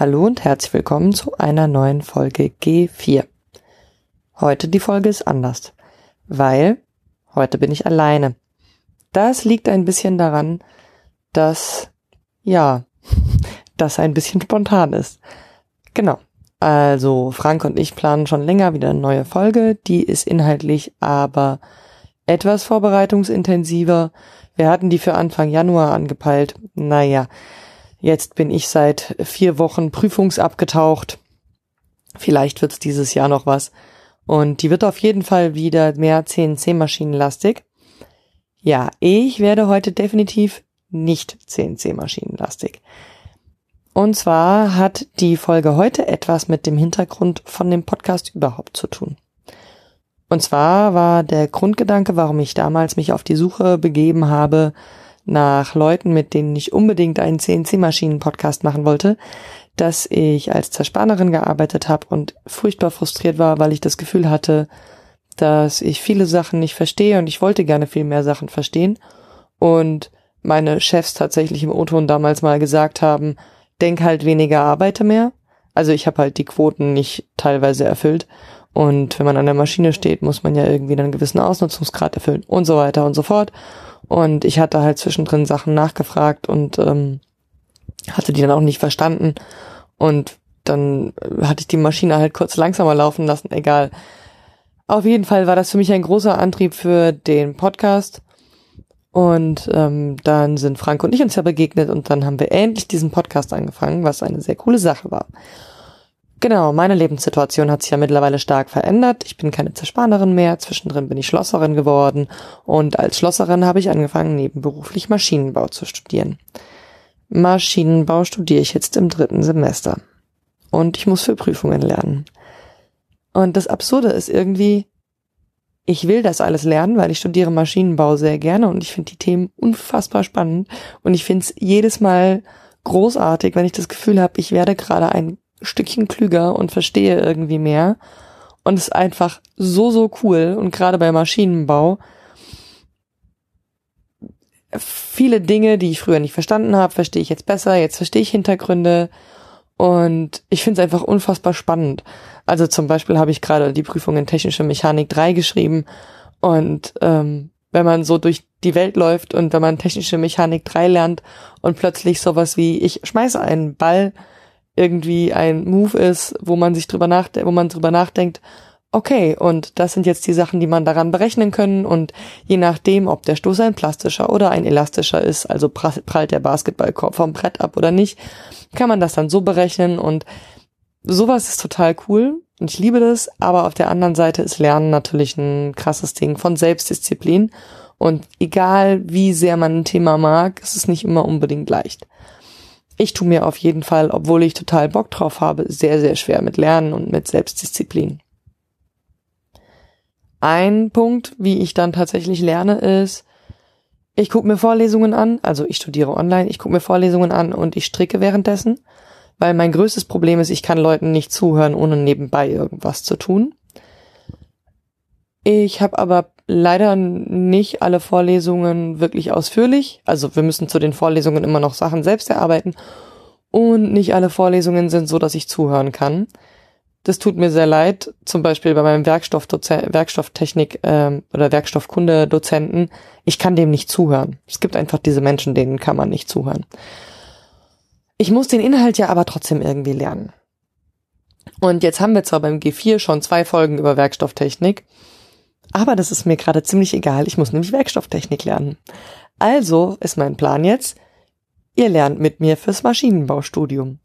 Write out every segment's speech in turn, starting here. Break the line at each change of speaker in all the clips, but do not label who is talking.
Hallo und herzlich willkommen zu einer neuen Folge G4. Heute die Folge ist anders, weil heute bin ich alleine. Das liegt ein bisschen daran, dass, ja, das ein bisschen spontan ist. Genau. Also Frank und ich planen schon länger wieder eine neue Folge. Die ist inhaltlich aber etwas vorbereitungsintensiver. Wir hatten die für Anfang Januar angepeilt. Naja, Jetzt bin ich seit vier Wochen prüfungsabgetaucht. Vielleicht wird's dieses Jahr noch was. Und die wird auf jeden Fall wieder mehr CNC-Maschinenlastig. Ja, ich werde heute definitiv nicht CNC-Maschinenlastig. Und zwar hat die Folge heute etwas mit dem Hintergrund von dem Podcast überhaupt zu tun. Und zwar war der Grundgedanke, warum ich damals mich auf die Suche begeben habe, nach Leuten, mit denen ich unbedingt einen CNC-Maschinen-Podcast machen wollte, dass ich als Zerspannerin gearbeitet habe und furchtbar frustriert war, weil ich das Gefühl hatte, dass ich viele Sachen nicht verstehe und ich wollte gerne viel mehr Sachen verstehen. Und meine Chefs tatsächlich im O-Ton damals mal gesagt haben, denk halt weniger, arbeite mehr. Also ich habe halt die Quoten nicht teilweise erfüllt. Und wenn man an der Maschine steht, muss man ja irgendwie einen gewissen Ausnutzungsgrad erfüllen und so weiter und so fort. Und ich hatte halt zwischendrin Sachen nachgefragt und ähm, hatte die dann auch nicht verstanden. Und dann hatte ich die Maschine halt kurz langsamer laufen lassen, egal. Auf jeden Fall war das für mich ein großer Antrieb für den Podcast. Und ähm, dann sind Frank und ich uns ja begegnet und dann haben wir endlich diesen Podcast angefangen, was eine sehr coole Sache war. Genau, meine Lebenssituation hat sich ja mittlerweile stark verändert. Ich bin keine Zerspanerin mehr. Zwischendrin bin ich Schlosserin geworden. Und als Schlosserin habe ich angefangen, nebenberuflich Maschinenbau zu studieren. Maschinenbau studiere ich jetzt im dritten Semester. Und ich muss für Prüfungen lernen. Und das Absurde ist irgendwie, ich will das alles lernen, weil ich studiere Maschinenbau sehr gerne und ich finde die Themen unfassbar spannend. Und ich finde es jedes Mal großartig, wenn ich das Gefühl habe, ich werde gerade ein Stückchen klüger und verstehe irgendwie mehr. Und ist einfach so, so cool. Und gerade bei Maschinenbau, viele Dinge, die ich früher nicht verstanden habe, verstehe ich jetzt besser. Jetzt verstehe ich Hintergründe. Und ich finde es einfach unfassbar spannend. Also zum Beispiel habe ich gerade die Prüfung in Technische Mechanik 3 geschrieben. Und ähm, wenn man so durch die Welt läuft und wenn man Technische Mechanik 3 lernt und plötzlich sowas wie, ich schmeiße einen Ball irgendwie ein Move ist, wo man sich drüber nachdenkt, wo man drüber nachdenkt, okay, und das sind jetzt die Sachen, die man daran berechnen können. Und je nachdem, ob der Stoß ein plastischer oder ein elastischer ist, also prallt der Basketballkorb vom Brett ab oder nicht, kann man das dann so berechnen. Und sowas ist total cool. Und ich liebe das, aber auf der anderen Seite ist Lernen natürlich ein krasses Ding von Selbstdisziplin. Und egal wie sehr man ein Thema mag, ist es nicht immer unbedingt leicht ich tue mir auf jeden Fall, obwohl ich total Bock drauf habe, sehr, sehr schwer mit Lernen und mit Selbstdisziplin. Ein Punkt, wie ich dann tatsächlich lerne, ist, ich gucke mir Vorlesungen an, also ich studiere online, ich gucke mir Vorlesungen an und ich stricke währenddessen, weil mein größtes Problem ist, ich kann Leuten nicht zuhören, ohne nebenbei irgendwas zu tun. Ich habe aber leider nicht alle Vorlesungen wirklich ausführlich. Also wir müssen zu den Vorlesungen immer noch Sachen selbst erarbeiten. Und nicht alle Vorlesungen sind so, dass ich zuhören kann. Das tut mir sehr leid. Zum Beispiel bei meinem Werkstofftechnik ähm, oder Werkstoffkunde-Dozenten. Ich kann dem nicht zuhören. Es gibt einfach diese Menschen, denen kann man nicht zuhören. Ich muss den Inhalt ja aber trotzdem irgendwie lernen. Und jetzt haben wir zwar beim G4 schon zwei Folgen über Werkstofftechnik. Aber das ist mir gerade ziemlich egal. Ich muss nämlich Werkstofftechnik lernen. Also ist mein Plan jetzt, ihr lernt mit mir fürs Maschinenbaustudium.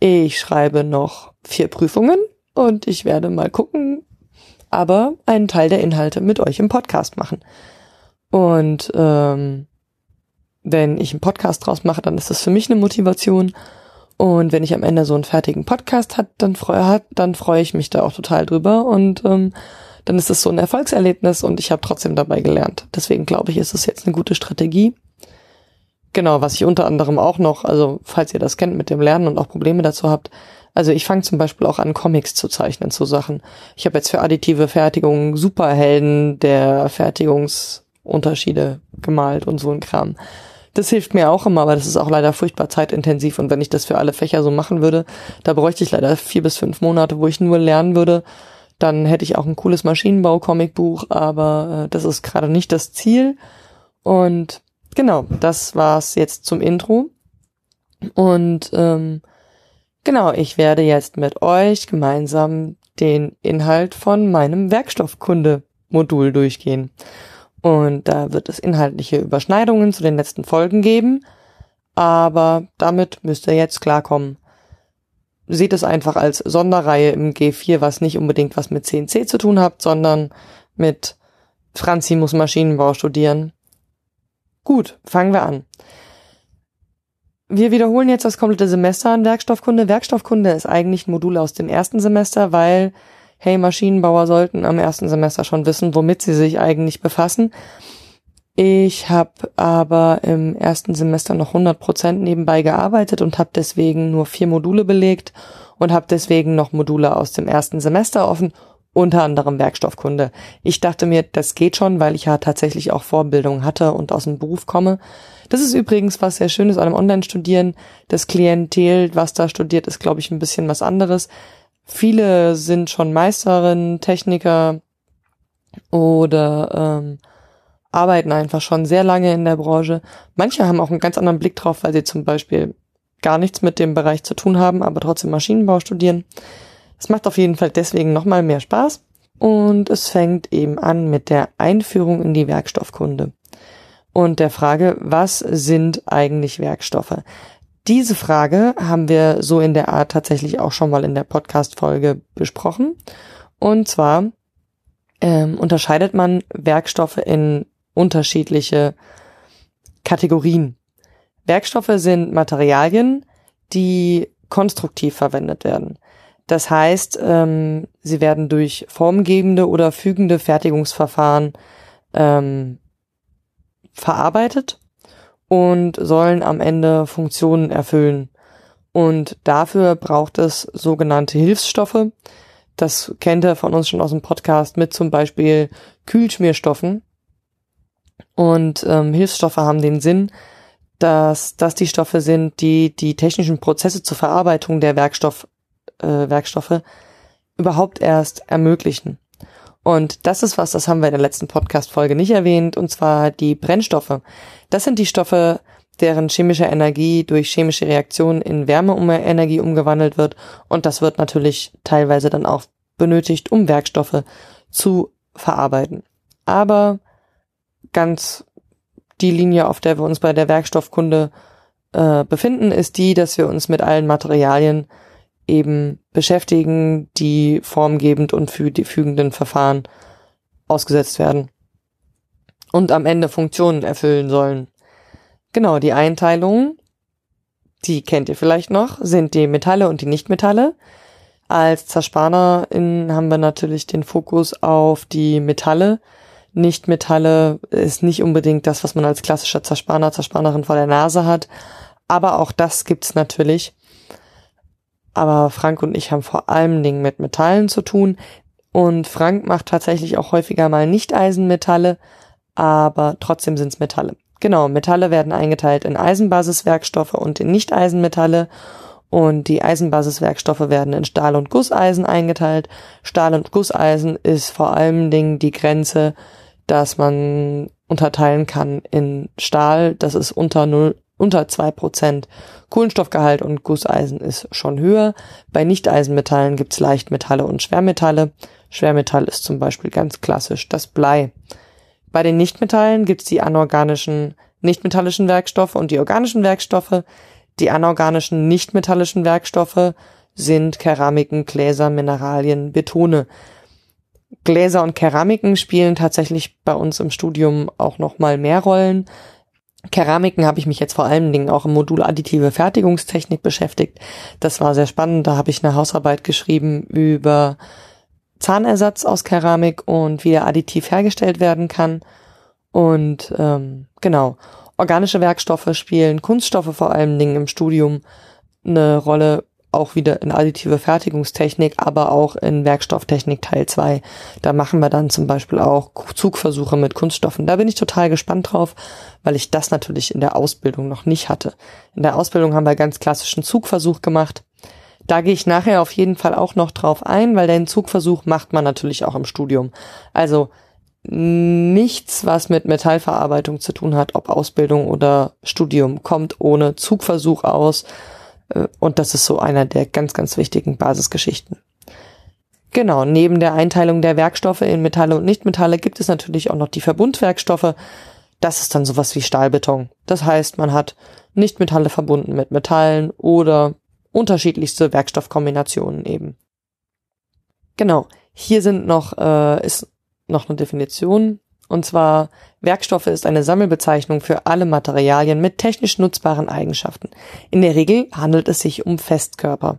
Ich schreibe noch vier Prüfungen und ich werde mal gucken, aber einen Teil der Inhalte mit euch im Podcast machen. Und ähm, wenn ich einen Podcast draus mache, dann ist das für mich eine Motivation. Und wenn ich am Ende so einen fertigen Podcast hat, dann freue dann freue ich mich da auch total drüber und ähm, dann ist es so ein Erfolgserlebnis und ich habe trotzdem dabei gelernt. Deswegen glaube ich, ist es jetzt eine gute Strategie. Genau, was ich unter anderem auch noch, also falls ihr das kennt mit dem Lernen und auch Probleme dazu habt, also ich fange zum Beispiel auch an, Comics zu zeichnen zu Sachen. Ich habe jetzt für additive Fertigung Superhelden der Fertigungsunterschiede gemalt und so ein Kram. Das hilft mir auch immer, aber das ist auch leider furchtbar zeitintensiv. Und wenn ich das für alle Fächer so machen würde, da bräuchte ich leider vier bis fünf Monate, wo ich nur lernen würde. Dann hätte ich auch ein cooles Maschinenbau-Comicbuch, aber äh, das ist gerade nicht das Ziel. Und genau, das war's jetzt zum Intro. Und ähm, genau, ich werde jetzt mit euch gemeinsam den Inhalt von meinem Werkstoffkunde-Modul durchgehen. Und da wird es inhaltliche Überschneidungen zu den letzten Folgen geben, aber damit müsst ihr jetzt klarkommen. Seht es einfach als Sonderreihe im G4, was nicht unbedingt was mit CNC zu tun hat, sondern mit Franzi muss Maschinenbau studieren. Gut, fangen wir an. Wir wiederholen jetzt das komplette Semester an Werkstoffkunde. Werkstoffkunde ist eigentlich ein Modul aus dem ersten Semester, weil, hey, Maschinenbauer sollten am ersten Semester schon wissen, womit sie sich eigentlich befassen. Ich habe aber im ersten Semester noch 100 Prozent nebenbei gearbeitet und habe deswegen nur vier Module belegt und habe deswegen noch Module aus dem ersten Semester offen unter anderem Werkstoffkunde. Ich dachte mir, das geht schon, weil ich ja tatsächlich auch Vorbildung hatte und aus dem Beruf komme. Das ist übrigens was sehr Schönes an einem Online-Studieren. Das Klientel, was da studiert, ist, glaube ich, ein bisschen was anderes. Viele sind schon Meisterin, Techniker oder ähm, arbeiten einfach schon sehr lange in der Branche. Manche haben auch einen ganz anderen Blick drauf, weil sie zum Beispiel gar nichts mit dem Bereich zu tun haben, aber trotzdem Maschinenbau studieren. Es macht auf jeden Fall deswegen nochmal mehr Spaß und es fängt eben an mit der Einführung in die Werkstoffkunde und der Frage, was sind eigentlich Werkstoffe? Diese Frage haben wir so in der Art tatsächlich auch schon mal in der Podcast-Folge besprochen. Und zwar ähm, unterscheidet man Werkstoffe in unterschiedliche Kategorien. Werkstoffe sind Materialien, die konstruktiv verwendet werden. Das heißt, ähm, sie werden durch formgebende oder fügende Fertigungsverfahren ähm, verarbeitet und sollen am Ende Funktionen erfüllen. Und dafür braucht es sogenannte Hilfsstoffe. Das kennt ihr von uns schon aus dem Podcast mit zum Beispiel Kühlschmierstoffen. Und ähm, Hilfsstoffe haben den Sinn, dass das die Stoffe sind, die die technischen Prozesse zur Verarbeitung der Werkstoff äh, Werkstoffe überhaupt erst ermöglichen. Und das ist was, das haben wir in der letzten Podcast-Folge nicht erwähnt, und zwar die Brennstoffe. Das sind die Stoffe, deren chemische Energie durch chemische Reaktionen in Wärmeenergie umgewandelt wird. Und das wird natürlich teilweise dann auch benötigt, um Werkstoffe zu verarbeiten. Aber ganz die Linie, auf der wir uns bei der Werkstoffkunde äh, befinden, ist die, dass wir uns mit allen Materialien eben beschäftigen, die formgebend und für die fügenden Verfahren ausgesetzt werden und am Ende Funktionen erfüllen sollen. Genau, die Einteilungen, die kennt ihr vielleicht noch, sind die Metalle und die Nichtmetalle. Als Zerspanerin haben wir natürlich den Fokus auf die Metalle. Nichtmetalle ist nicht unbedingt das, was man als klassischer Zerspaner, Zerspanerin vor der Nase hat, aber auch das gibt's natürlich. Aber Frank und ich haben vor allem Dingen mit Metallen zu tun. Und Frank macht tatsächlich auch häufiger mal Nicht-Eisenmetalle, aber trotzdem sind's Metalle. Genau, Metalle werden eingeteilt in Eisenbasiswerkstoffe und in Nicht-Eisenmetalle. Und die Eisenbasiswerkstoffe werden in Stahl- und Gusseisen eingeteilt. Stahl- und Gusseisen ist vor allem Dingen die Grenze, dass man unterteilen kann in Stahl, das ist unter 0, unter zwei Prozent. Kohlenstoffgehalt und Gusseisen ist schon höher. Bei Nicht-Eisenmetallen gibt's Leichtmetalle und Schwermetalle. Schwermetall ist zum Beispiel ganz klassisch das Blei. Bei den Nichtmetallen gibt's die anorganischen nichtmetallischen Werkstoffe und die organischen Werkstoffe. Die anorganischen nichtmetallischen Werkstoffe sind Keramiken, Gläser, Mineralien, Betone. Gläser und Keramiken spielen tatsächlich bei uns im Studium auch noch mal mehr Rollen. Keramiken habe ich mich jetzt vor allen Dingen auch im Modul additive Fertigungstechnik beschäftigt. Das war sehr spannend. Da habe ich eine Hausarbeit geschrieben über Zahnersatz aus Keramik und wie er additiv hergestellt werden kann. Und ähm, genau, organische Werkstoffe spielen Kunststoffe vor allen Dingen im Studium eine Rolle. Auch wieder in additive Fertigungstechnik, aber auch in Werkstofftechnik Teil 2. Da machen wir dann zum Beispiel auch Zugversuche mit Kunststoffen. Da bin ich total gespannt drauf, weil ich das natürlich in der Ausbildung noch nicht hatte. In der Ausbildung haben wir ganz klassischen Zugversuch gemacht. Da gehe ich nachher auf jeden Fall auch noch drauf ein, weil den Zugversuch macht man natürlich auch im Studium. Also nichts, was mit Metallverarbeitung zu tun hat, ob Ausbildung oder Studium, kommt ohne Zugversuch aus. Äh, und das ist so einer der ganz, ganz wichtigen Basisgeschichten. Genau, neben der Einteilung der Werkstoffe in Metalle und Nichtmetalle gibt es natürlich auch noch die Verbundwerkstoffe. Das ist dann sowas wie Stahlbeton. Das heißt, man hat Nichtmetalle verbunden mit Metallen oder unterschiedlichste Werkstoffkombinationen eben. Genau, hier sind noch, äh, ist noch eine Definition. Und zwar, Werkstoffe ist eine Sammelbezeichnung für alle Materialien mit technisch nutzbaren Eigenschaften. In der Regel handelt es sich um Festkörper.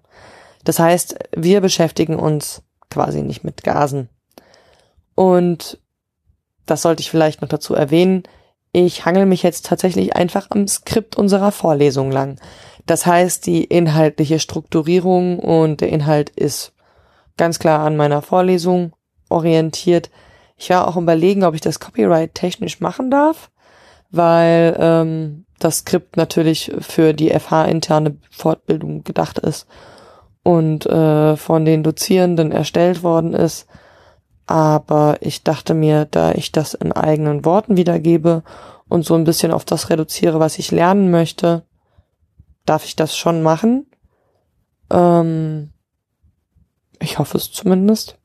Das heißt, wir beschäftigen uns quasi nicht mit Gasen. Und das sollte ich vielleicht noch dazu erwähnen. Ich hangel mich jetzt tatsächlich einfach am Skript unserer Vorlesung lang. Das heißt, die inhaltliche Strukturierung und der Inhalt ist ganz klar an meiner Vorlesung orientiert. Ich war auch überlegen, ob ich das Copyright technisch machen darf, weil ähm, das Skript natürlich für die FH-interne Fortbildung gedacht ist und äh, von den Dozierenden erstellt worden ist. Aber ich dachte mir, da ich das in eigenen Worten wiedergebe und so ein bisschen auf das reduziere, was ich lernen möchte, darf ich das schon machen. Ähm, ich hoffe es zumindest.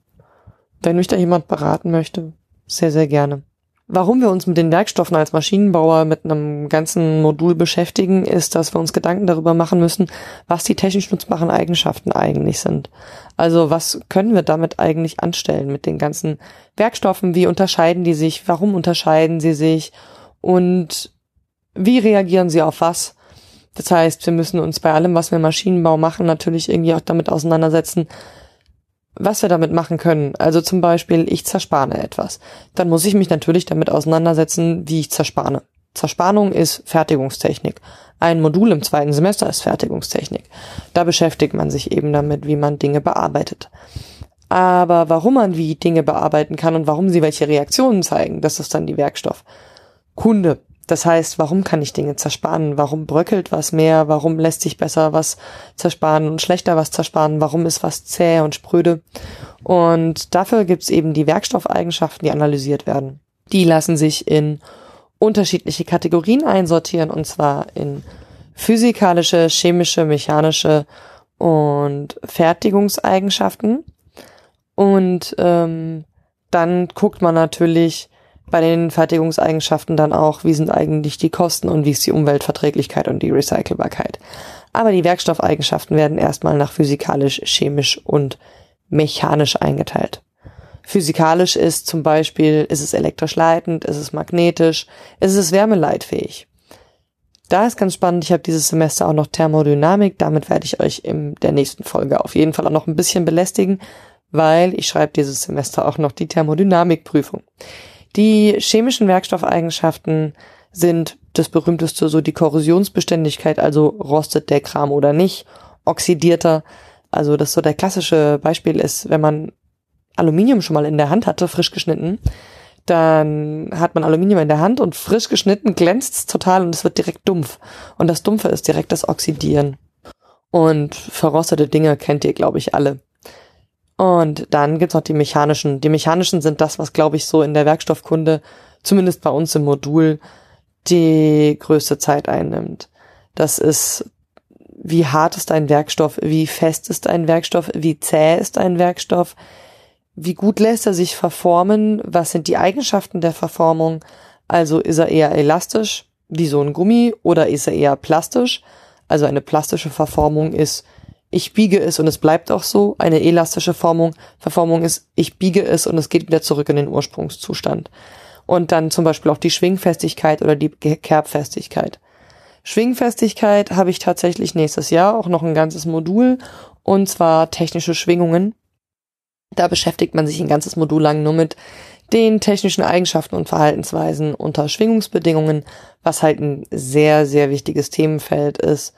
Wenn mich da jemand beraten möchte, sehr, sehr gerne. Warum wir uns mit den Werkstoffen als Maschinenbauer mit einem ganzen Modul beschäftigen, ist, dass wir uns Gedanken darüber machen müssen, was die technisch nutzbaren Eigenschaften eigentlich sind. Also was können wir damit eigentlich anstellen mit den ganzen Werkstoffen? Wie unterscheiden die sich? Warum unterscheiden sie sich? Und wie reagieren sie auf was? Das heißt, wir müssen uns bei allem, was wir Maschinenbau machen, natürlich irgendwie auch damit auseinandersetzen, was wir damit machen können. Also zum Beispiel, ich zerspane etwas. Dann muss ich mich natürlich damit auseinandersetzen, wie ich zerspane. Zerspanung ist Fertigungstechnik. Ein Modul im zweiten Semester ist Fertigungstechnik. Da beschäftigt man sich eben damit, wie man Dinge bearbeitet. Aber warum man wie Dinge bearbeiten kann und warum sie welche Reaktionen zeigen, das ist dann die Werkstoff. Kunde. Das heißt, warum kann ich Dinge zersparen? Warum bröckelt was mehr? Warum lässt sich besser was zersparen und schlechter was zersparen? Warum ist was zäh und spröde? Und dafür gibt's eben die Werkstoffeigenschaften, die analysiert werden. Die lassen sich in unterschiedliche Kategorien einsortieren, und zwar in physikalische, chemische, mechanische und Fertigungseigenschaften. Und ähm, dann guckt man natürlich, bei den Fertigungseigenschaften dann auch, wie sind eigentlich die Kosten und wie ist die Umweltverträglichkeit und die Recycelbarkeit. Aber die Werkstoffeigenschaften werden erstmal nach physikalisch, chemisch und mechanisch eingeteilt. Physikalisch ist zum Beispiel, ist es elektrisch leitend, ist es magnetisch, ist es wärmeleitfähig. Da ist ganz spannend, ich habe dieses Semester auch noch Thermodynamik, damit werde ich euch in der nächsten Folge auf jeden Fall auch noch ein bisschen belästigen, weil ich schreibe dieses Semester auch noch die Thermodynamikprüfung. Die chemischen Werkstoffeigenschaften sind das berühmteste so die Korrosionsbeständigkeit, also rostet der Kram oder nicht, oxidierter. Also das so der klassische Beispiel ist, wenn man Aluminium schon mal in der Hand hatte, frisch geschnitten, dann hat man Aluminium in der Hand und frisch geschnitten glänzt es total und es wird direkt dumpf. Und das Dumpfe ist direkt das Oxidieren. Und verrostete Dinge kennt ihr, glaube ich, alle. Und dann gibt's noch die mechanischen. Die mechanischen sind das, was, glaube ich, so in der Werkstoffkunde, zumindest bei uns im Modul, die größte Zeit einnimmt. Das ist, wie hart ist ein Werkstoff, wie fest ist ein Werkstoff, wie zäh ist ein Werkstoff, wie gut lässt er sich verformen, was sind die Eigenschaften der Verformung, also ist er eher elastisch, wie so ein Gummi, oder ist er eher plastisch, also eine plastische Verformung ist, ich biege es und es bleibt auch so. Eine elastische Formung, Verformung ist, ich biege es und es geht wieder zurück in den Ursprungszustand. Und dann zum Beispiel auch die Schwingfestigkeit oder die Kerbfestigkeit. Schwingfestigkeit habe ich tatsächlich nächstes Jahr auch noch ein ganzes Modul und zwar technische Schwingungen. Da beschäftigt man sich ein ganzes Modul lang nur mit den technischen Eigenschaften und Verhaltensweisen unter Schwingungsbedingungen, was halt ein sehr, sehr wichtiges Themenfeld ist,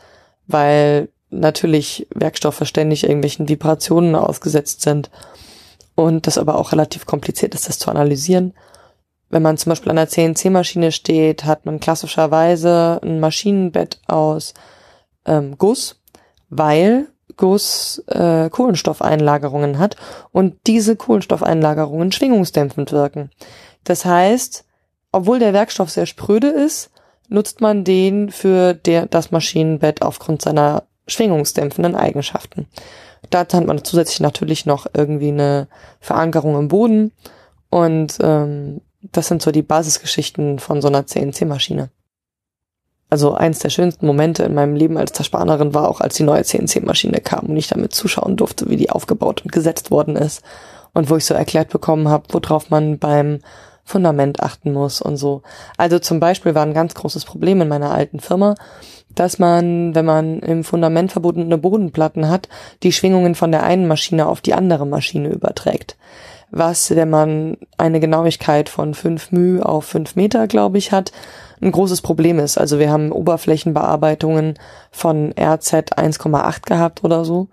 weil natürlich Werkstoffe ständig irgendwelchen Vibrationen ausgesetzt sind und das aber auch relativ kompliziert ist, das zu analysieren. Wenn man zum Beispiel an einer CNC-Maschine steht, hat man klassischerweise ein Maschinenbett aus ähm, Guss, weil Guss äh, Kohlenstoffeinlagerungen hat und diese Kohlenstoffeinlagerungen schwingungsdämpfend wirken. Das heißt, obwohl der Werkstoff sehr spröde ist, nutzt man den für der, das Maschinenbett aufgrund seiner schwingungsdämpfenden Eigenschaften. Dazu hat man zusätzlich natürlich noch irgendwie eine Verankerung im Boden und ähm, das sind so die Basisgeschichten von so einer CNC-Maschine. Also eins der schönsten Momente in meinem Leben als Zerspanerin war auch, als die neue CNC-Maschine kam und ich damit zuschauen durfte, wie die aufgebaut und gesetzt worden ist und wo ich so erklärt bekommen habe, worauf man beim Fundament achten muss und so. Also zum Beispiel war ein ganz großes Problem in meiner alten Firma, dass man, wenn man im Fundament verbundene Bodenplatten hat, die Schwingungen von der einen Maschine auf die andere Maschine überträgt. Was, wenn man eine Genauigkeit von 5 μ auf 5 Meter, glaube ich, hat, ein großes Problem ist. Also wir haben Oberflächenbearbeitungen von RZ 1,8 gehabt oder so.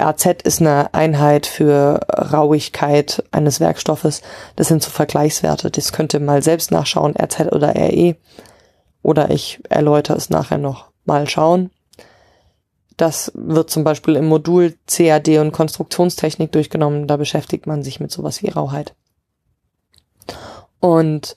RZ ist eine Einheit für Rauigkeit eines Werkstoffes. Das sind so Vergleichswerte. Das könnt ihr mal selbst nachschauen, RZ oder RE. Oder ich erläutere es nachher noch mal schauen. Das wird zum Beispiel im Modul CAD und Konstruktionstechnik durchgenommen. Da beschäftigt man sich mit sowas wie Rauheit. Und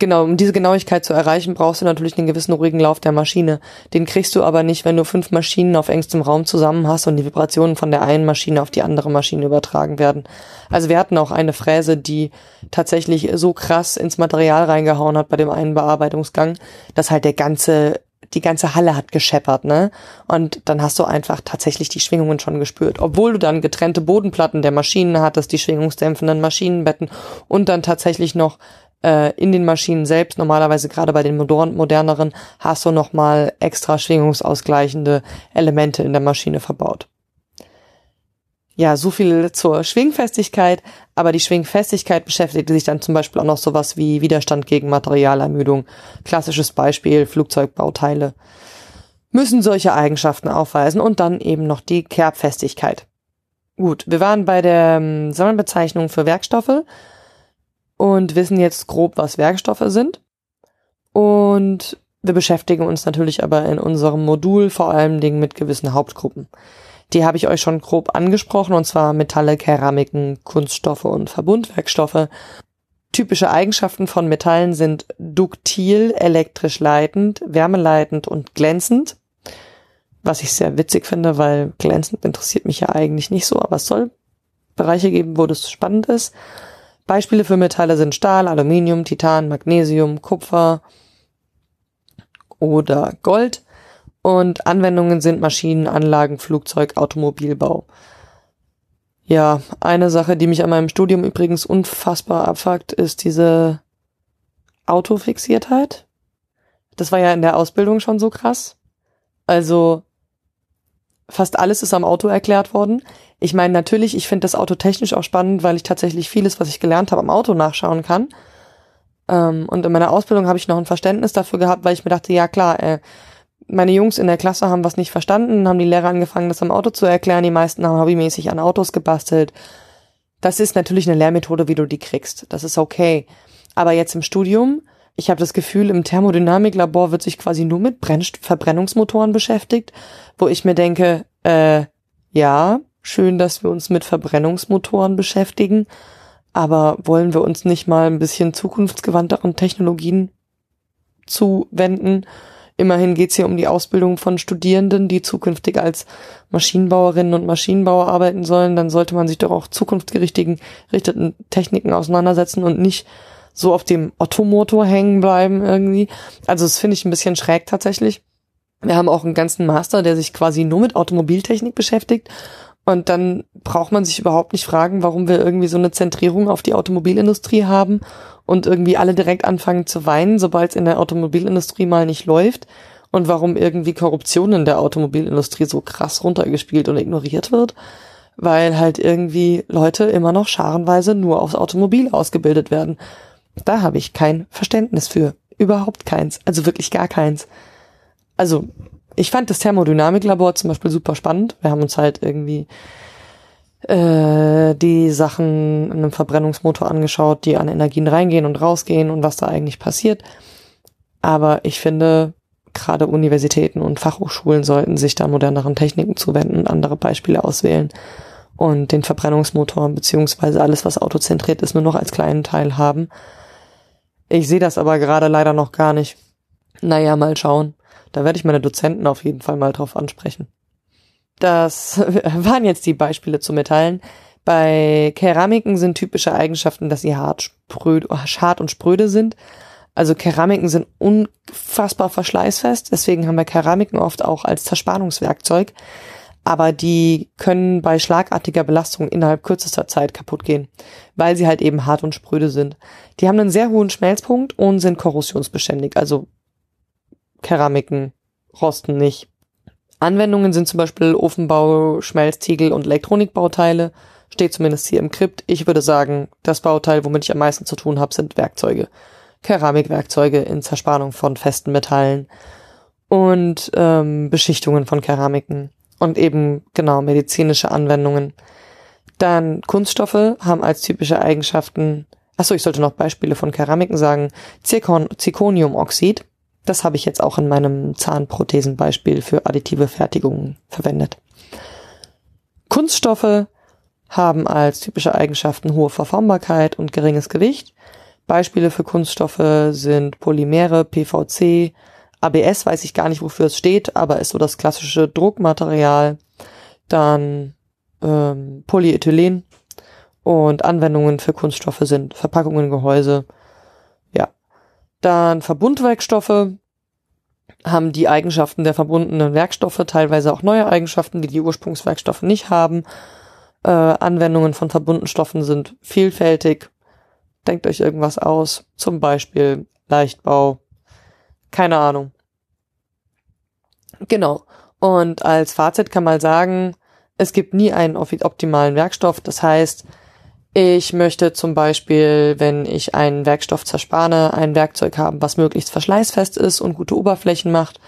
Genau, um diese Genauigkeit zu erreichen, brauchst du natürlich einen gewissen ruhigen Lauf der Maschine. Den kriegst du aber nicht, wenn du fünf Maschinen auf engstem Raum zusammen hast und die Vibrationen von der einen Maschine auf die andere Maschine übertragen werden. Also wir hatten auch eine Fräse, die tatsächlich so krass ins Material reingehauen hat bei dem einen Bearbeitungsgang, dass halt der ganze die ganze Halle hat gescheppert, ne? Und dann hast du einfach tatsächlich die Schwingungen schon gespürt. Obwohl du dann getrennte Bodenplatten der Maschinen hattest, die schwingungsdämpfenden Maschinenbetten und dann tatsächlich noch äh, in den Maschinen selbst, normalerweise gerade bei den modern, moderneren, hast du nochmal extra schwingungsausgleichende Elemente in der Maschine verbaut. Ja, so viel zur Schwingfestigkeit, aber die Schwingfestigkeit beschäftigt sich dann zum Beispiel auch noch sowas wie Widerstand gegen Materialermüdung. Klassisches Beispiel, Flugzeugbauteile müssen solche Eigenschaften aufweisen und dann eben noch die Kerbfestigkeit. Gut, wir waren bei der ähm, Sammelbezeichnung für Werkstoffe und wissen jetzt grob, was Werkstoffe sind. Und wir beschäftigen uns natürlich aber in unserem Modul vor allen Dingen mit gewissen Hauptgruppen. Die habe ich euch schon grob angesprochen, und zwar Metalle, Keramiken, Kunststoffe und Verbundwerkstoffe. Typische Eigenschaften von Metallen sind duktil, elektrisch leitend, wärmeleitend und glänzend. Was ich sehr witzig finde, weil glänzend interessiert mich ja eigentlich nicht so, aber es soll Bereiche geben, wo das spannend ist. Beispiele für Metalle sind Stahl, Aluminium, Titan, Magnesium, Kupfer oder Gold. Und Anwendungen sind Maschinen, Anlagen, Flugzeug, Automobilbau. Ja, eine Sache, die mich an meinem Studium übrigens unfassbar abfuckt, ist diese Autofixiertheit. Das war ja in der Ausbildung schon so krass. Also fast alles ist am Auto erklärt worden. Ich meine, natürlich, ich finde das Auto technisch auch spannend, weil ich tatsächlich vieles, was ich gelernt habe, am Auto nachschauen kann. Ähm, und in meiner Ausbildung habe ich noch ein Verständnis dafür gehabt, weil ich mir dachte, ja klar, äh, meine Jungs in der Klasse haben was nicht verstanden, haben die Lehrer angefangen, das am Auto zu erklären. Die meisten haben hobbymäßig an Autos gebastelt. Das ist natürlich eine Lehrmethode, wie du die kriegst. Das ist okay. Aber jetzt im Studium, ich habe das Gefühl, im Thermodynamiklabor wird sich quasi nur mit Brenn Verbrennungsmotoren beschäftigt, wo ich mir denke, äh, ja, schön, dass wir uns mit Verbrennungsmotoren beschäftigen, aber wollen wir uns nicht mal ein bisschen zukunftsgewandteren Technologien zuwenden? Immerhin geht es hier um die Ausbildung von Studierenden, die zukünftig als Maschinenbauerinnen und Maschinenbauer arbeiten sollen. Dann sollte man sich doch auch zukunftsgerichteten richteten Techniken auseinandersetzen und nicht so auf dem Ottomotor hängen bleiben irgendwie. Also das finde ich ein bisschen schräg tatsächlich. Wir haben auch einen ganzen Master, der sich quasi nur mit Automobiltechnik beschäftigt. Und dann braucht man sich überhaupt nicht fragen, warum wir irgendwie so eine Zentrierung auf die Automobilindustrie haben und irgendwie alle direkt anfangen zu weinen, sobald es in der Automobilindustrie mal nicht läuft und warum irgendwie Korruption in der Automobilindustrie so krass runtergespielt und ignoriert wird, weil halt irgendwie Leute immer noch scharenweise nur aufs Automobil ausgebildet werden. Da habe ich kein Verständnis für. Überhaupt keins. Also wirklich gar keins. Also ich fand das Thermodynamiklabor zum Beispiel super spannend. Wir haben uns halt irgendwie äh, die Sachen in einem Verbrennungsmotor angeschaut, die an Energien reingehen und rausgehen und was da eigentlich passiert. Aber ich finde, gerade Universitäten und Fachhochschulen sollten sich da moderneren Techniken zuwenden und andere Beispiele auswählen und den Verbrennungsmotor beziehungsweise alles, was autozentriert ist, nur noch als kleinen Teil haben. Ich sehe das aber gerade leider noch gar nicht. Naja, mal schauen. Da werde ich meine Dozenten auf jeden Fall mal drauf ansprechen. Das waren jetzt die Beispiele zu Metallen. Bei Keramiken sind typische Eigenschaften, dass sie hart, spröde, hart und spröde sind. Also Keramiken sind unfassbar verschleißfest, deswegen haben wir Keramiken oft auch als Zerspannungswerkzeug. Aber die können bei schlagartiger Belastung innerhalb kürzester Zeit kaputt gehen, weil sie halt eben hart und spröde sind. Die haben einen sehr hohen Schmelzpunkt und sind korrosionsbeständig. Also Keramiken rosten nicht. Anwendungen sind zum Beispiel Ofenbau, Schmelztiegel und Elektronikbauteile. Steht zumindest hier im Skript. Ich würde sagen, das Bauteil, womit ich am meisten zu tun habe, sind Werkzeuge. Keramikwerkzeuge in Zerspannung von festen Metallen und ähm, Beschichtungen von Keramiken und eben genau medizinische Anwendungen. Dann Kunststoffe haben als typische Eigenschaften, achso, ich sollte noch Beispiele von Keramiken sagen, Zirkon, Zirconiumoxid das habe ich jetzt auch in meinem Zahnprothesenbeispiel für additive Fertigungen verwendet. Kunststoffe haben als typische Eigenschaften hohe Verformbarkeit und geringes Gewicht. Beispiele für Kunststoffe sind Polymere, PVC, ABS weiß ich gar nicht, wofür es steht, aber ist so das klassische Druckmaterial. Dann ähm, Polyethylen und Anwendungen für Kunststoffe sind Verpackungen, Gehäuse, dann Verbundwerkstoffe haben die Eigenschaften der verbundenen Werkstoffe, teilweise auch neue Eigenschaften, die die Ursprungswerkstoffe nicht haben. Äh, Anwendungen von Verbundenstoffen sind vielfältig. Denkt euch irgendwas aus, zum Beispiel Leichtbau. Keine Ahnung. Genau. Und als Fazit kann man sagen, es gibt nie einen optimalen Werkstoff. Das heißt, ich möchte zum Beispiel, wenn ich einen Werkstoff zerspane, ein Werkzeug haben, was möglichst verschleißfest ist und gute Oberflächen macht,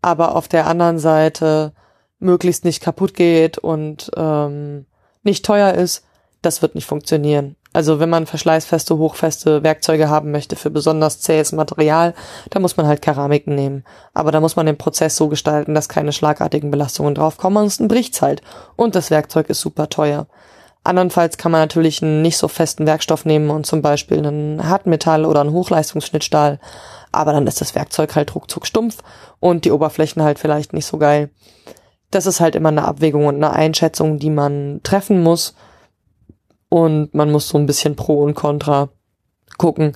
aber auf der anderen Seite möglichst nicht kaputt geht und ähm, nicht teuer ist. Das wird nicht funktionieren. Also wenn man verschleißfeste, hochfeste Werkzeuge haben möchte für besonders zähes Material, dann muss man halt Keramiken nehmen. Aber da muss man den Prozess so gestalten, dass keine schlagartigen Belastungen draufkommen, ansonsten bricht's halt. Und das Werkzeug ist super teuer. Andernfalls kann man natürlich einen nicht so festen Werkstoff nehmen und zum Beispiel einen Hartmetall oder einen Hochleistungsschnittstahl. Aber dann ist das Werkzeug halt ruckzuck stumpf und die Oberflächen halt vielleicht nicht so geil. Das ist halt immer eine Abwägung und eine Einschätzung, die man treffen muss. Und man muss so ein bisschen pro und contra gucken,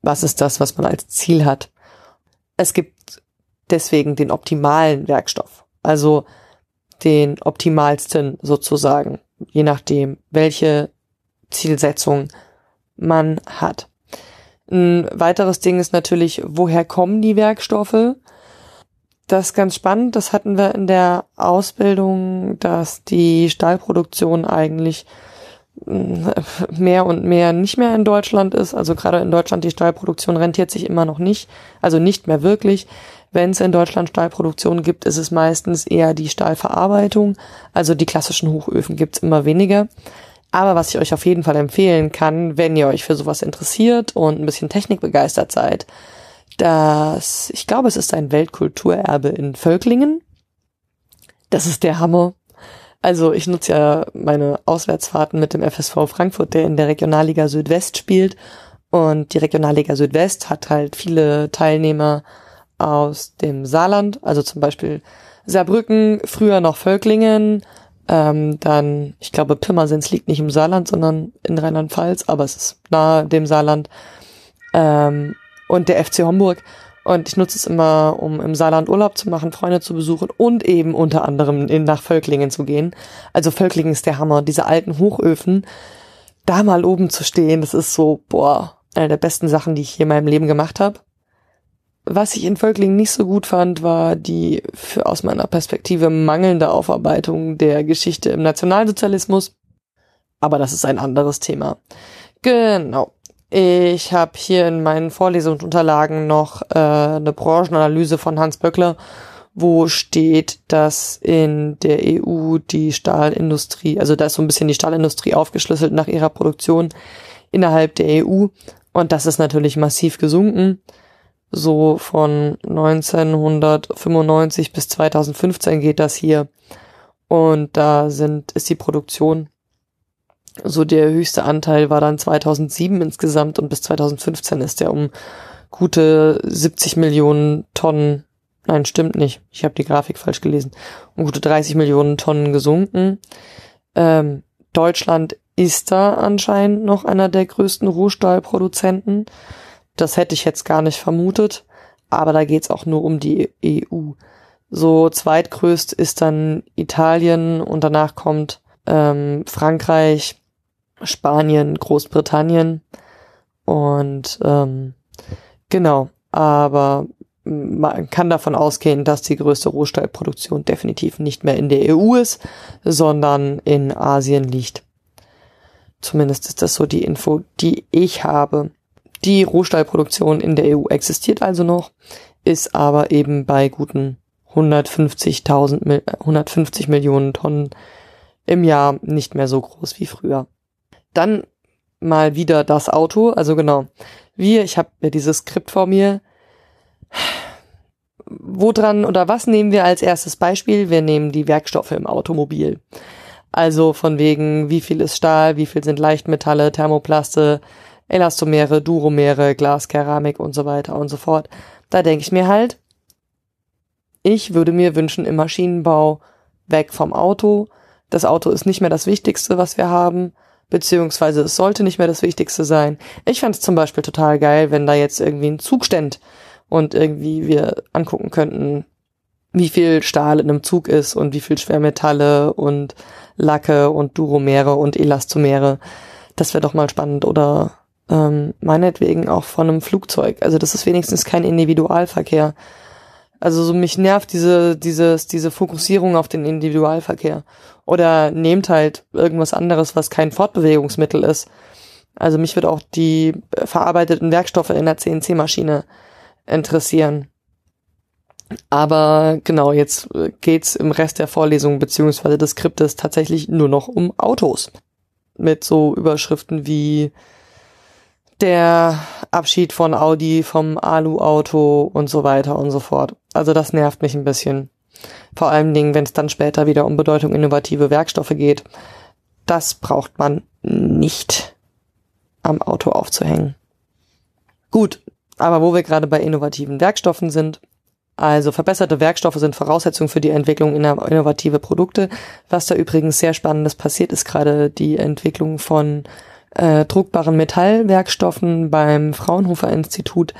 was ist das, was man als Ziel hat. Es gibt deswegen den optimalen Werkstoff. Also den optimalsten sozusagen je nachdem, welche Zielsetzung man hat. Ein weiteres Ding ist natürlich, woher kommen die Werkstoffe? Das ist ganz spannend. Das hatten wir in der Ausbildung, dass die Stahlproduktion eigentlich mm, mehr und mehr nicht mehr in Deutschland ist. Also gerade in Deutschland die Stahlproduktion rentiert sich immer noch nicht. Also nicht mehr wirklich. Wenn es in Deutschland Stahlproduktion gibt, ist es meistens eher die Stahlverarbeitung. Also die klassischen Hochöfen gibt's immer weniger. Aber was ich euch auf jeden Fall empfehlen kann, wenn ihr euch für sowas interessiert und ein bisschen technikbegeistert seid, dass ich glaube, es ist ein Weltkulturerbe in Völklingen. Das ist der Hammer. Also ich nutze ja meine Auswärtsfahrten mit dem FSV Frankfurt, der in der Regionalliga Südwest spielt. Und die Regionalliga Südwest hat halt viele Teilnehmer aus dem Saarland, also zum Beispiel Saarbrücken, früher noch Völklingen, ähm, dann, ich glaube, Pirmasens liegt nicht im Saarland, sondern in Rheinland-Pfalz, aber es ist nahe dem Saarland. Ähm, und der FC Homburg. Und ich nutze es immer, um im Saarland Urlaub zu machen, Freunde zu besuchen und eben unter anderem in, nach Völklingen zu gehen. Also Völklingen ist der Hammer. Diese alten Hochöfen, da mal oben zu stehen, das ist so, boah, eine der besten Sachen, die ich hier in meinem Leben gemacht habe. Was ich in Völklingen nicht so gut fand, war die für aus meiner Perspektive mangelnde Aufarbeitung der Geschichte im Nationalsozialismus. Aber das ist ein anderes Thema. Genau. Ich habe hier in meinen Vorlesungsunterlagen noch äh, eine Branchenanalyse von Hans Böckler, wo steht, dass in der EU die Stahlindustrie, also da ist so ein bisschen die Stahlindustrie aufgeschlüsselt nach ihrer Produktion innerhalb der EU und das ist natürlich massiv gesunken. So von 1995 bis 2015 geht das hier. Und da sind, ist die Produktion. So der höchste Anteil war dann 2007 insgesamt und bis 2015 ist der um gute 70 Millionen Tonnen, nein, stimmt nicht, ich habe die Grafik falsch gelesen, um gute 30 Millionen Tonnen gesunken. Ähm, Deutschland ist da anscheinend noch einer der größten Rohstahlproduzenten. Das hätte ich jetzt gar nicht vermutet, aber da geht's auch nur um die EU. So zweitgrößt ist dann Italien und danach kommt ähm, Frankreich, Spanien, Großbritannien und ähm, genau, aber man kann davon ausgehen, dass die größte Rohstahlproduktion definitiv nicht mehr in der EU ist, sondern in Asien liegt. Zumindest ist das so die Info, die ich habe. Die Rohstahlproduktion in der EU existiert also noch, ist aber eben bei guten 150.000, 150 Millionen Tonnen im Jahr nicht mehr so groß wie früher. Dann mal wieder das Auto, also genau. Wir, ich habe ja dieses Skript vor mir. Wo dran oder was nehmen wir als erstes Beispiel? Wir nehmen die Werkstoffe im Automobil. Also von wegen, wie viel ist Stahl, wie viel sind Leichtmetalle, Thermoplaste, Elastomere, Duromere, Glas, Keramik und so weiter und so fort. Da denke ich mir halt, ich würde mir wünschen im Maschinenbau weg vom Auto, das Auto ist nicht mehr das Wichtigste, was wir haben, beziehungsweise es sollte nicht mehr das Wichtigste sein. Ich fände es zum Beispiel total geil, wenn da jetzt irgendwie ein Zug ständ und irgendwie wir angucken könnten, wie viel Stahl in einem Zug ist und wie viel Schwermetalle und Lacke und Duromere und Elastomere. Das wäre doch mal spannend. Oder ähm, meinetwegen auch von einem Flugzeug. Also das ist wenigstens kein Individualverkehr. Also so mich nervt diese, dieses, diese Fokussierung auf den Individualverkehr. Oder nehmt halt irgendwas anderes, was kein Fortbewegungsmittel ist. Also mich würde auch die verarbeiteten Werkstoffe in der CNC-Maschine interessieren. Aber genau, jetzt geht's im Rest der Vorlesung beziehungsweise des Skriptes tatsächlich nur noch um Autos. Mit so Überschriften wie der Abschied von Audi vom Alu-Auto und so weiter und so fort. Also das nervt mich ein bisschen. Vor allen Dingen, wenn es dann später wieder um Bedeutung innovative Werkstoffe geht. Das braucht man nicht am Auto aufzuhängen. Gut, aber wo wir gerade bei innovativen Werkstoffen sind, also verbesserte Werkstoffe sind Voraussetzung für die Entwicklung innovative Produkte. Was da übrigens sehr spannendes passiert, ist gerade die Entwicklung von äh, druckbaren Metallwerkstoffen beim Fraunhofer Institut.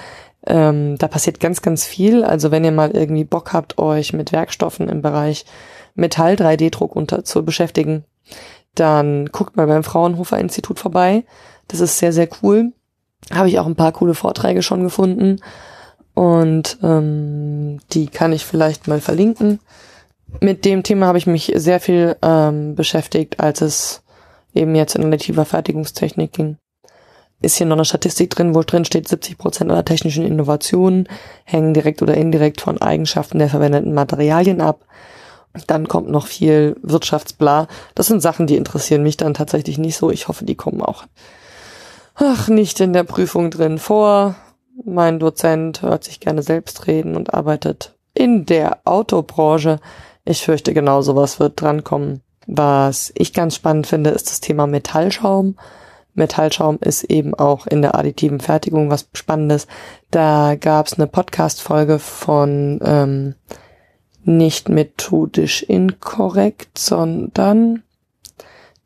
Ähm, da passiert ganz, ganz viel. Also wenn ihr mal irgendwie Bock habt, euch mit Werkstoffen im Bereich Metall 3D-Druck unter zu beschäftigen, dann guckt mal beim Fraunhofer Institut vorbei. Das ist sehr, sehr cool. Habe ich auch ein paar coole Vorträge schon gefunden. Und ähm, die kann ich vielleicht mal verlinken. Mit dem Thema habe ich mich sehr viel ähm, beschäftigt, als es eben jetzt in additiver Fertigungstechnik ging. Ist hier noch eine Statistik drin, wo drin steht, 70 Prozent aller technischen Innovationen hängen direkt oder indirekt von Eigenschaften der verwendeten Materialien ab. Dann kommt noch viel Wirtschaftsbla. Das sind Sachen, die interessieren mich dann tatsächlich nicht so. Ich hoffe, die kommen auch ach, nicht in der Prüfung drin vor. Mein Dozent hört sich gerne selbst reden und arbeitet in der Autobranche. Ich fürchte, genau sowas wird drankommen. Was ich ganz spannend finde, ist das Thema Metallschaum. Metallschaum ist eben auch in der additiven Fertigung was Spannendes. Da gab es eine Podcast-Folge von ähm, nicht methodisch inkorrekt, sondern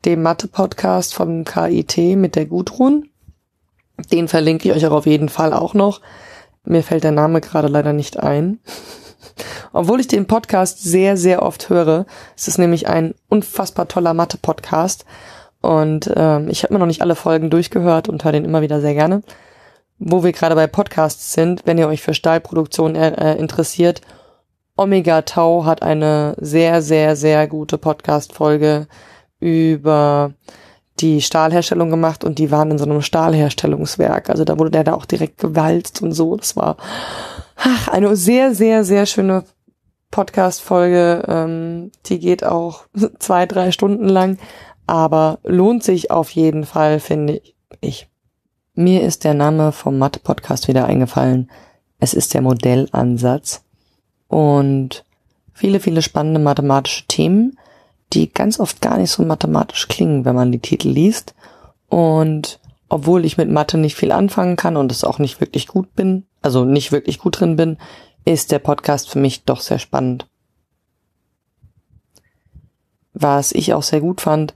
dem Mathe-Podcast vom KIT mit der Gudrun. Den verlinke ich euch auch auf jeden Fall auch noch. Mir fällt der Name gerade leider nicht ein. Obwohl ich den Podcast sehr, sehr oft höre. Es ist nämlich ein unfassbar toller Mathe-Podcast. Und ähm, ich habe mir noch nicht alle Folgen durchgehört und höre den immer wieder sehr gerne. Wo wir gerade bei Podcasts sind, wenn ihr euch für Stahlproduktion äh, äh interessiert, Omega Tau hat eine sehr, sehr, sehr gute Podcast-Folge über die Stahlherstellung gemacht und die waren in so einem Stahlherstellungswerk. Also da wurde der da auch direkt gewalzt und so. Das war ach, eine sehr, sehr, sehr schöne Podcast-Folge, ähm, die geht auch zwei, drei Stunden lang, aber lohnt sich auf jeden Fall, finde ich. Mir ist der Name vom Mathe-Podcast wieder eingefallen. Es ist der Modellansatz und viele, viele spannende mathematische Themen, die ganz oft gar nicht so mathematisch klingen, wenn man die Titel liest. Und obwohl ich mit Mathe nicht viel anfangen kann und es auch nicht wirklich gut bin, also nicht wirklich gut drin bin, ist der Podcast für mich doch sehr spannend. Was ich auch sehr gut fand,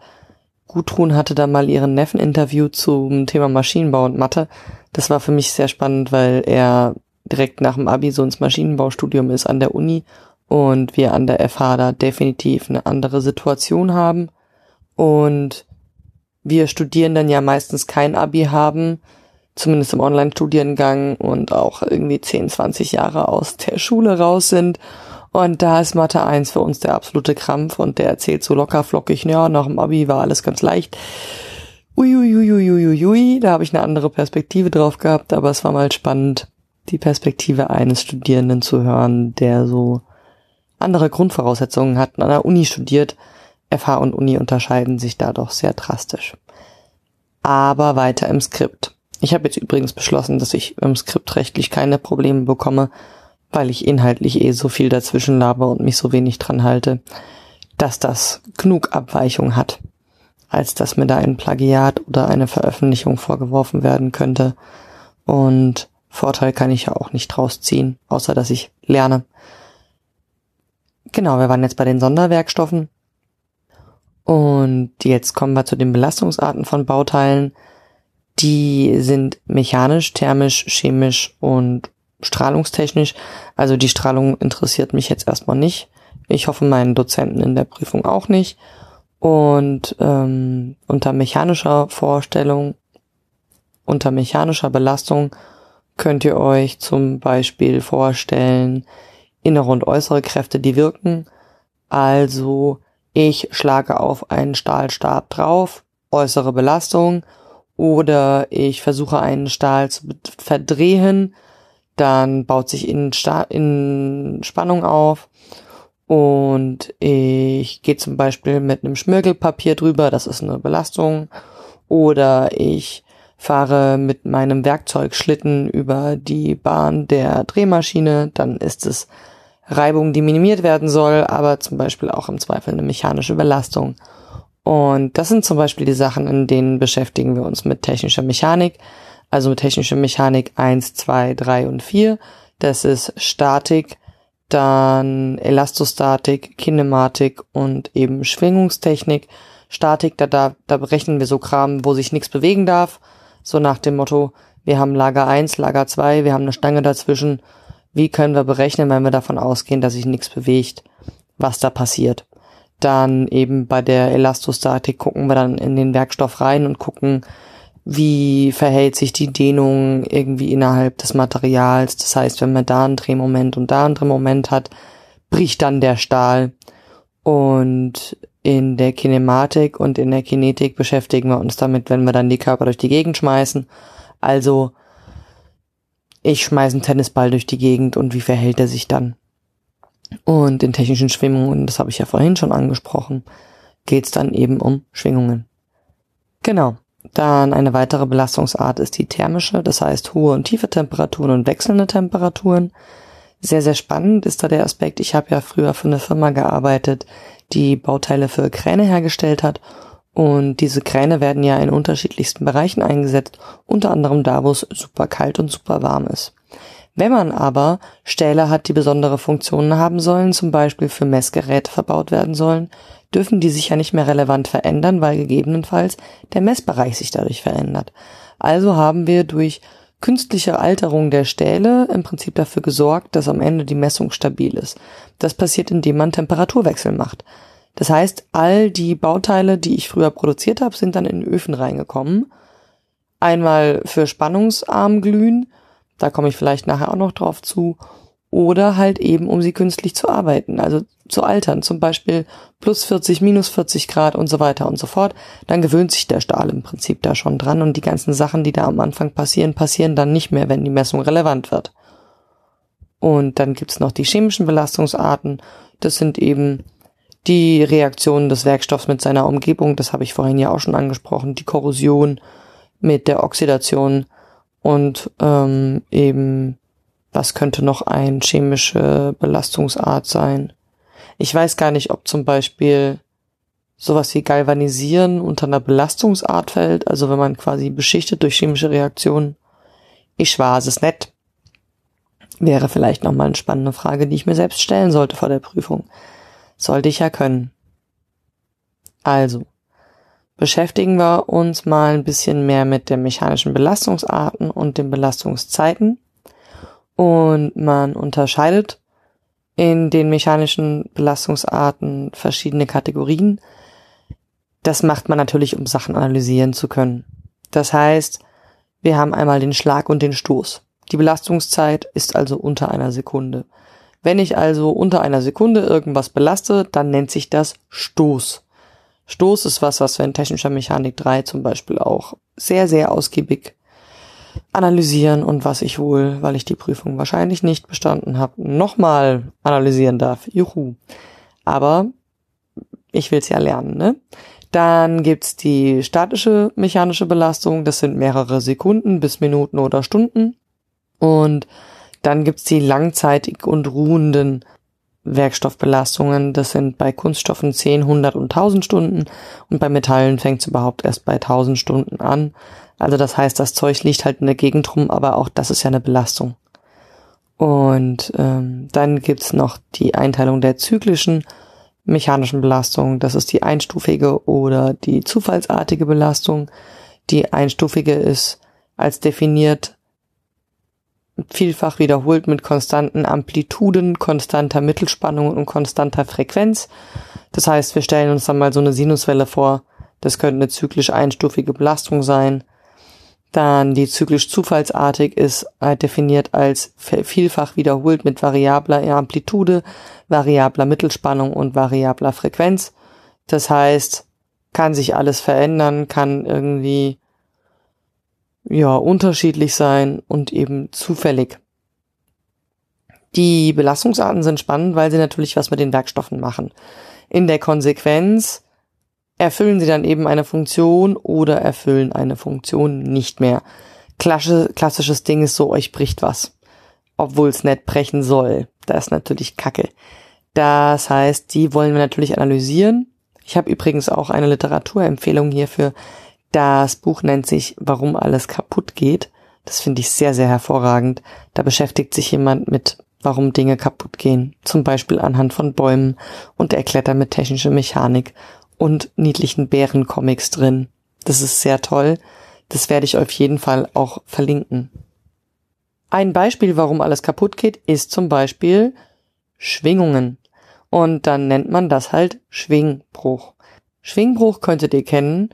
Gudrun hatte da mal ihren Neffen interviewt zum Thema Maschinenbau und Mathe. Das war für mich sehr spannend, weil er direkt nach dem Abi so ins Maschinenbaustudium ist an der Uni und wir an der FH da definitiv eine andere Situation haben und wir studieren dann ja meistens kein Abi haben, zumindest im Online-Studiengang und auch irgendwie 10, 20 Jahre aus der Schule raus sind. Und da ist Mathe 1 für uns der absolute Krampf und der erzählt so locker flockig, ja, nach dem Abi war alles ganz leicht. Uiuiuiuiui, da habe ich eine andere Perspektive drauf gehabt, aber es war mal spannend, die Perspektive eines Studierenden zu hören, der so andere Grundvoraussetzungen hat, an der Uni studiert. FH und Uni unterscheiden sich da doch sehr drastisch. Aber weiter im Skript. Ich habe jetzt übrigens beschlossen, dass ich im Skript rechtlich keine Probleme bekomme, weil ich inhaltlich eh so viel dazwischen laber und mich so wenig dran halte, dass das genug Abweichung hat, als dass mir da ein Plagiat oder eine Veröffentlichung vorgeworfen werden könnte. Und Vorteil kann ich ja auch nicht draus ziehen, außer dass ich lerne. Genau, wir waren jetzt bei den Sonderwerkstoffen. Und jetzt kommen wir zu den Belastungsarten von Bauteilen. Die sind mechanisch, thermisch, chemisch und strahlungstechnisch. Also die Strahlung interessiert mich jetzt erstmal nicht. Ich hoffe meinen Dozenten in der Prüfung auch nicht. Und ähm, unter mechanischer Vorstellung, unter mechanischer Belastung könnt ihr euch zum Beispiel vorstellen, innere und äußere Kräfte, die wirken. Also ich schlage auf einen Stahlstab drauf, äußere Belastung oder ich versuche einen Stahl zu verdrehen, dann baut sich in, in Spannung auf. Und ich gehe zum Beispiel mit einem Schmirgelpapier drüber, das ist eine Belastung, oder ich fahre mit meinem Werkzeugschlitten über die Bahn der Drehmaschine, dann ist es Reibung, die minimiert werden soll, aber zum Beispiel auch im Zweifel eine mechanische Belastung. Und das sind zum Beispiel die Sachen, in denen beschäftigen wir uns mit technischer Mechanik. Also mit technischer Mechanik 1, 2, 3 und 4. Das ist Statik, dann Elastostatik, Kinematik und eben Schwingungstechnik. Statik, da, da, da berechnen wir so Kram, wo sich nichts bewegen darf. So nach dem Motto, wir haben Lager 1, Lager 2, wir haben eine Stange dazwischen. Wie können wir berechnen, wenn wir davon ausgehen, dass sich nichts bewegt, was da passiert? Dann eben bei der Elastostatik gucken wir dann in den Werkstoff rein und gucken, wie verhält sich die Dehnung irgendwie innerhalb des Materials. Das heißt, wenn man da einen Drehmoment und da einen Drehmoment hat, bricht dann der Stahl. Und in der Kinematik und in der Kinetik beschäftigen wir uns damit, wenn wir dann die Körper durch die Gegend schmeißen. Also ich schmeiße einen Tennisball durch die Gegend und wie verhält er sich dann? Und in technischen Schwingungen, das habe ich ja vorhin schon angesprochen, geht es dann eben um Schwingungen. Genau. Dann eine weitere Belastungsart ist die thermische, das heißt hohe und tiefe Temperaturen und wechselnde Temperaturen. Sehr, sehr spannend ist da der Aspekt. Ich habe ja früher für eine Firma gearbeitet, die Bauteile für Kräne hergestellt hat. Und diese Kräne werden ja in unterschiedlichsten Bereichen eingesetzt, unter anderem da, wo es super kalt und super warm ist. Wenn man aber Stähle hat, die besondere Funktionen haben sollen, zum Beispiel für Messgeräte verbaut werden sollen, dürfen die sich ja nicht mehr relevant verändern, weil gegebenenfalls der Messbereich sich dadurch verändert. Also haben wir durch künstliche Alterung der Stähle im Prinzip dafür gesorgt, dass am Ende die Messung stabil ist. Das passiert, indem man Temperaturwechsel macht. Das heißt, all die Bauteile, die ich früher produziert habe, sind dann in Öfen reingekommen. Einmal für spannungsarm glühen da komme ich vielleicht nachher auch noch drauf zu. Oder halt eben, um sie künstlich zu arbeiten, also zu altern, zum Beispiel plus 40, minus 40 Grad und so weiter und so fort. Dann gewöhnt sich der Stahl im Prinzip da schon dran und die ganzen Sachen, die da am Anfang passieren, passieren dann nicht mehr, wenn die Messung relevant wird. Und dann gibt's noch die chemischen Belastungsarten. Das sind eben die Reaktionen des Werkstoffs mit seiner Umgebung, das habe ich vorhin ja auch schon angesprochen, die Korrosion mit der Oxidation und ähm, eben, was könnte noch ein chemische Belastungsart sein? Ich weiß gar nicht, ob zum Beispiel sowas wie Galvanisieren unter einer Belastungsart fällt, also wenn man quasi beschichtet durch chemische Reaktionen. Ich weiß es nicht. Wäre vielleicht nochmal eine spannende Frage, die ich mir selbst stellen sollte vor der Prüfung. Sollte ich ja können. Also, beschäftigen wir uns mal ein bisschen mehr mit den mechanischen Belastungsarten und den Belastungszeiten. Und man unterscheidet in den mechanischen Belastungsarten verschiedene Kategorien. Das macht man natürlich, um Sachen analysieren zu können. Das heißt, wir haben einmal den Schlag und den Stoß. Die Belastungszeit ist also unter einer Sekunde. Wenn ich also unter einer Sekunde irgendwas belaste, dann nennt sich das Stoß. Stoß ist was, was wir in technischer Mechanik 3 zum Beispiel auch sehr, sehr ausgiebig analysieren und was ich wohl, weil ich die Prüfung wahrscheinlich nicht bestanden habe, nochmal analysieren darf. Juhu. Aber ich will es ja lernen, ne? Dann gibt's die statische mechanische Belastung, das sind mehrere Sekunden bis Minuten oder Stunden. Und dann gibt's die langzeitig und ruhenden Werkstoffbelastungen. Das sind bei Kunststoffen 10, 100 und 1000 Stunden und bei Metallen fängt's überhaupt erst bei 1000 Stunden an. Also das heißt, das Zeug liegt halt in der Gegend rum, aber auch das ist ja eine Belastung. Und ähm, dann gibt's noch die Einteilung der zyklischen mechanischen Belastung. Das ist die einstufige oder die zufallsartige Belastung. Die einstufige ist als definiert vielfach wiederholt mit konstanten Amplituden, konstanter Mittelspannung und konstanter Frequenz. Das heißt, wir stellen uns dann mal so eine Sinuswelle vor. Das könnte eine zyklisch einstufige Belastung sein. Dann die zyklisch zufallsartig ist halt definiert als vielfach wiederholt mit variabler Amplitude, variabler Mittelspannung und variabler Frequenz. Das heißt, kann sich alles verändern, kann irgendwie ja, unterschiedlich sein und eben zufällig. Die Belastungsarten sind spannend, weil sie natürlich was mit den Werkstoffen machen. In der Konsequenz erfüllen sie dann eben eine Funktion oder erfüllen eine Funktion nicht mehr. Klasse, klassisches Ding ist so, euch bricht was. Obwohl es nicht brechen soll. Das ist natürlich Kacke. Das heißt, die wollen wir natürlich analysieren. Ich habe übrigens auch eine Literaturempfehlung hierfür das Buch nennt sich Warum alles kaputt geht. Das finde ich sehr, sehr hervorragend. Da beschäftigt sich jemand mit, warum Dinge kaputt gehen. Zum Beispiel anhand von Bäumen und erklärt damit technische Mechanik und niedlichen Bärencomics drin. Das ist sehr toll. Das werde ich auf jeden Fall auch verlinken. Ein Beispiel, warum alles kaputt geht, ist zum Beispiel Schwingungen. Und dann nennt man das halt Schwingbruch. Schwingbruch könntet ihr kennen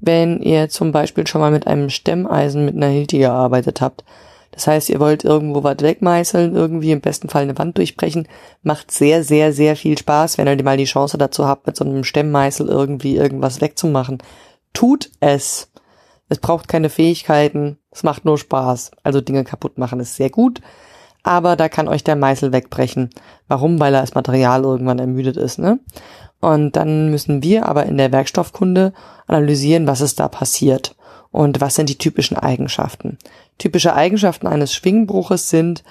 wenn ihr zum Beispiel schon mal mit einem Stemmeisen mit einer Hilti gearbeitet habt. Das heißt, ihr wollt irgendwo was wegmeißeln, irgendwie im besten Fall eine Wand durchbrechen. Macht sehr, sehr, sehr viel Spaß, wenn ihr mal die Chance dazu habt, mit so einem Stemmmeißel irgendwie irgendwas wegzumachen. Tut es. Es braucht keine Fähigkeiten. Es macht nur Spaß. Also Dinge kaputt machen ist sehr gut. Aber da kann euch der Meißel wegbrechen. Warum? Weil er das Material irgendwann ermüdet ist, ne? Und dann müssen wir aber in der Werkstoffkunde analysieren, was ist da passiert und was sind die typischen Eigenschaften. Typische Eigenschaften eines Schwingbruches sind,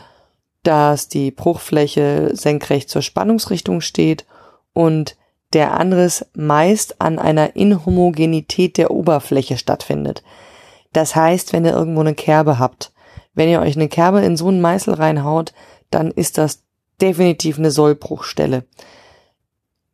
dass die Bruchfläche senkrecht zur Spannungsrichtung steht und der Anriss meist an einer Inhomogenität der Oberfläche stattfindet. Das heißt, wenn ihr irgendwo eine Kerbe habt, wenn ihr euch eine Kerbe in so einen Meißel reinhaut, dann ist das definitiv eine Sollbruchstelle.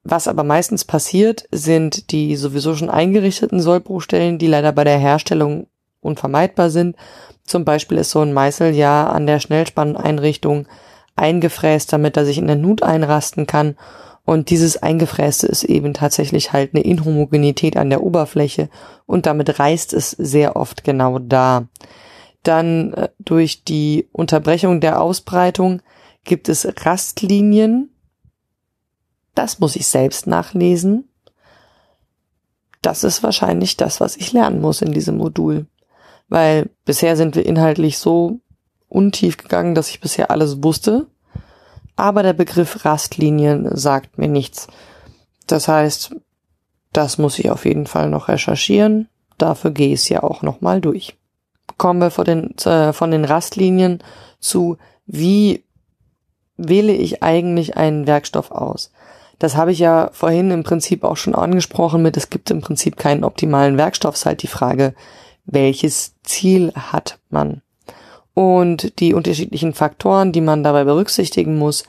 Was aber meistens passiert, sind die sowieso schon eingerichteten Sollbruchstellen, die leider bei der Herstellung unvermeidbar sind. Zum Beispiel ist so ein Meißel ja an der Schnellspanneinrichtung eingefräst, damit er sich in der Nut einrasten kann. Und dieses Eingefräste ist eben tatsächlich halt eine Inhomogenität an der Oberfläche und damit reißt es sehr oft genau da. Dann äh, durch die Unterbrechung der Ausbreitung gibt es Rastlinien, das muss ich selbst nachlesen. Das ist wahrscheinlich das, was ich lernen muss in diesem Modul. Weil bisher sind wir inhaltlich so untief gegangen, dass ich bisher alles wusste. aber der Begriff Rastlinien sagt mir nichts. Das heißt, das muss ich auf jeden Fall noch recherchieren. Dafür gehe ich es ja auch nochmal durch. Kommen wir von den, äh, von den Rastlinien zu, wie wähle ich eigentlich einen Werkstoff aus? Das habe ich ja vorhin im Prinzip auch schon angesprochen mit, es gibt im Prinzip keinen optimalen Werkstoff, ist halt die Frage, welches Ziel hat man? Und die unterschiedlichen Faktoren, die man dabei berücksichtigen muss,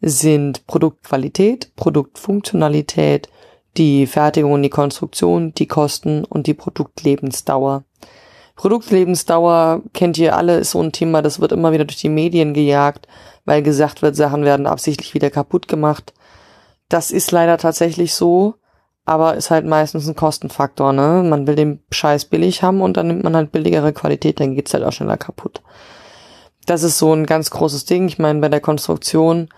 sind Produktqualität, Produktfunktionalität, die Fertigung und die Konstruktion, die Kosten und die Produktlebensdauer. Produktlebensdauer kennt ihr alle, ist so ein Thema, das wird immer wieder durch die Medien gejagt, weil gesagt wird, Sachen werden absichtlich wieder kaputt gemacht. Das ist leider tatsächlich so, aber ist halt meistens ein Kostenfaktor, ne? Man will den Scheiß billig haben und dann nimmt man halt billigere Qualität, dann geht's halt auch schneller kaputt. Das ist so ein ganz großes Ding. Ich meine, bei der Konstruktion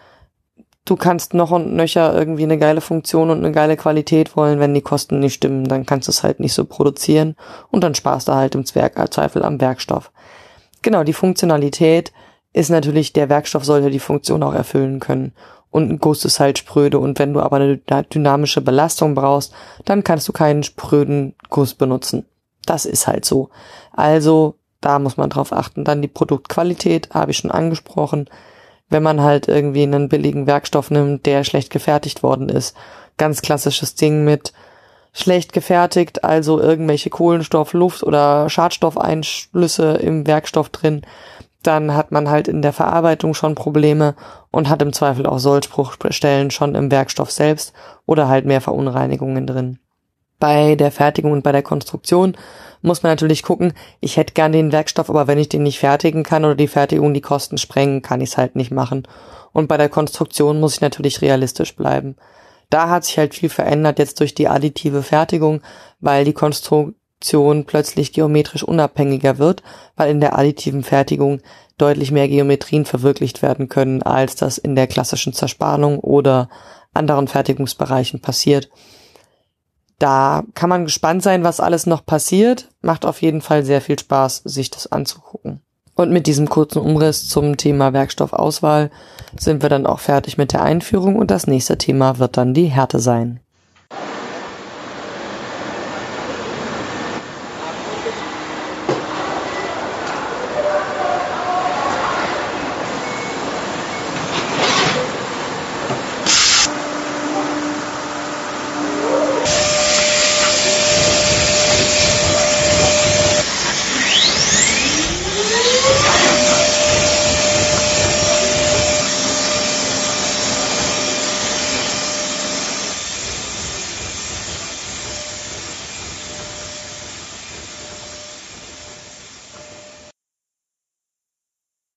du kannst noch und nöcher irgendwie eine geile Funktion und eine geile Qualität wollen, wenn die Kosten nicht stimmen, dann kannst du es halt nicht so produzieren und dann sparst du halt im äh, Zweifel am Werkstoff. Genau, die Funktionalität ist natürlich, der Werkstoff sollte die Funktion auch erfüllen können. Und ein Guss ist halt spröde und wenn du aber eine dynamische Belastung brauchst, dann kannst du keinen spröden Guss benutzen. Das ist halt so. Also, da muss man drauf achten. Dann die Produktqualität, habe ich schon angesprochen wenn man halt irgendwie einen billigen Werkstoff nimmt, der schlecht gefertigt worden ist. Ganz klassisches Ding mit schlecht gefertigt, also irgendwelche Kohlenstoff, Luft oder Schadstoffeinschlüsse im Werkstoff drin, dann hat man halt in der Verarbeitung schon Probleme und hat im Zweifel auch Sollbruchstellen schon im Werkstoff selbst oder halt mehr Verunreinigungen drin. Bei der Fertigung und bei der Konstruktion muss man natürlich gucken, ich hätte gern den Werkstoff, aber wenn ich den nicht fertigen kann oder die Fertigung die Kosten sprengen, kann ich es halt nicht machen. Und bei der Konstruktion muss ich natürlich realistisch bleiben. Da hat sich halt viel verändert jetzt durch die additive Fertigung, weil die Konstruktion plötzlich geometrisch unabhängiger wird, weil in der additiven Fertigung deutlich mehr Geometrien verwirklicht werden können, als das in der klassischen Zerspannung oder anderen Fertigungsbereichen passiert. Da kann man gespannt sein, was alles noch passiert. Macht auf jeden Fall sehr viel Spaß, sich das anzugucken. Und mit diesem kurzen Umriss zum Thema Werkstoffauswahl sind wir dann auch fertig mit der Einführung und das nächste Thema wird dann die Härte sein.